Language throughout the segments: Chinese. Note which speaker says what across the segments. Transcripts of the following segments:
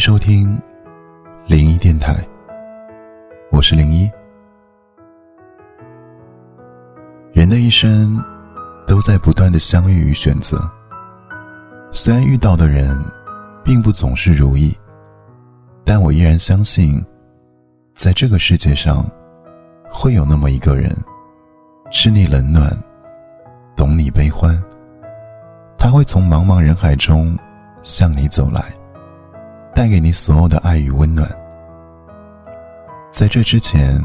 Speaker 1: 收听零一电台，我是零一。人的一生都在不断的相遇与选择，虽然遇到的人并不总是如意，但我依然相信，在这个世界上，会有那么一个人，知你冷暖，懂你悲欢。他会从茫茫人海中向你走来。带给你所有的爱与温暖。在这之前，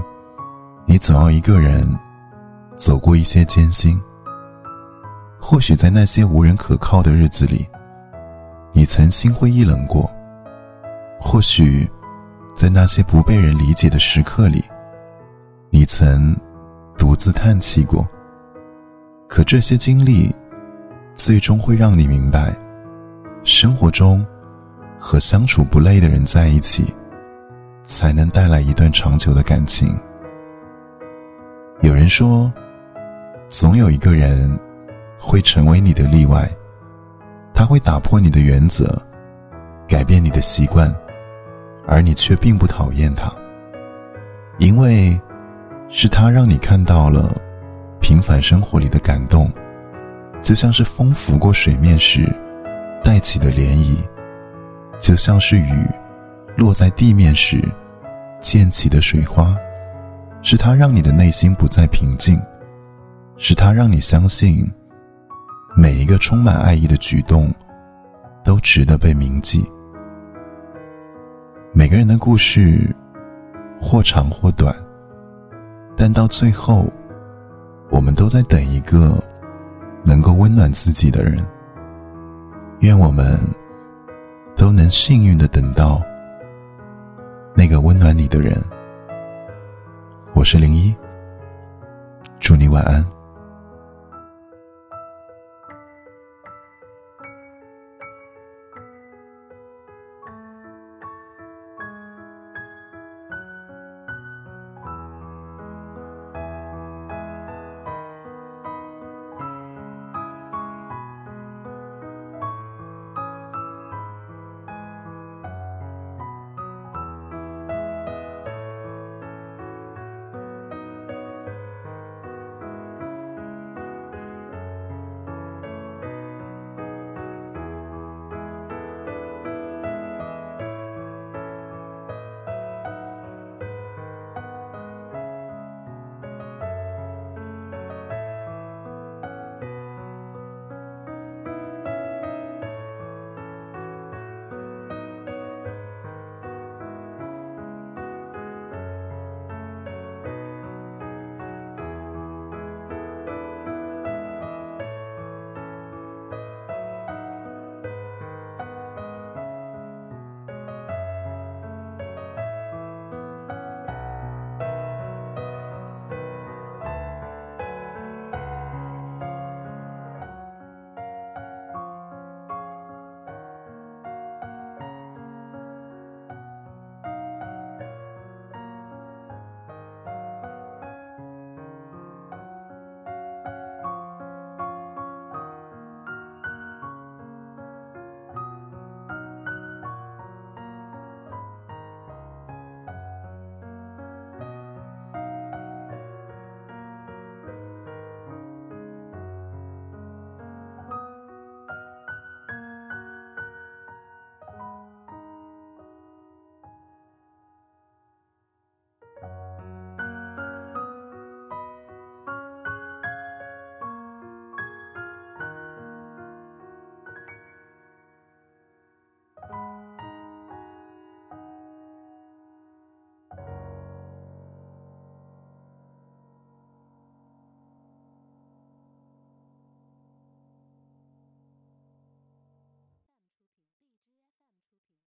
Speaker 1: 你总要一个人走过一些艰辛。或许在那些无人可靠的日子里，你曾心灰意冷过；或许在那些不被人理解的时刻里，你曾独自叹气过。可这些经历，最终会让你明白，生活中。和相处不累的人在一起，才能带来一段长久的感情。有人说，总有一个人会成为你的例外，他会打破你的原则，改变你的习惯，而你却并不讨厌他，因为是他让你看到了平凡生活里的感动，就像是风拂过水面时带起的涟漪。就像是雨落在地面时溅起的水花，是它让你的内心不再平静，是它让你相信每一个充满爱意的举动都值得被铭记。每个人的故事或长或短，但到最后，我们都在等一个能够温暖自己的人。愿我们。都能幸运的等到那个温暖你的人。我是零一，祝你晚安。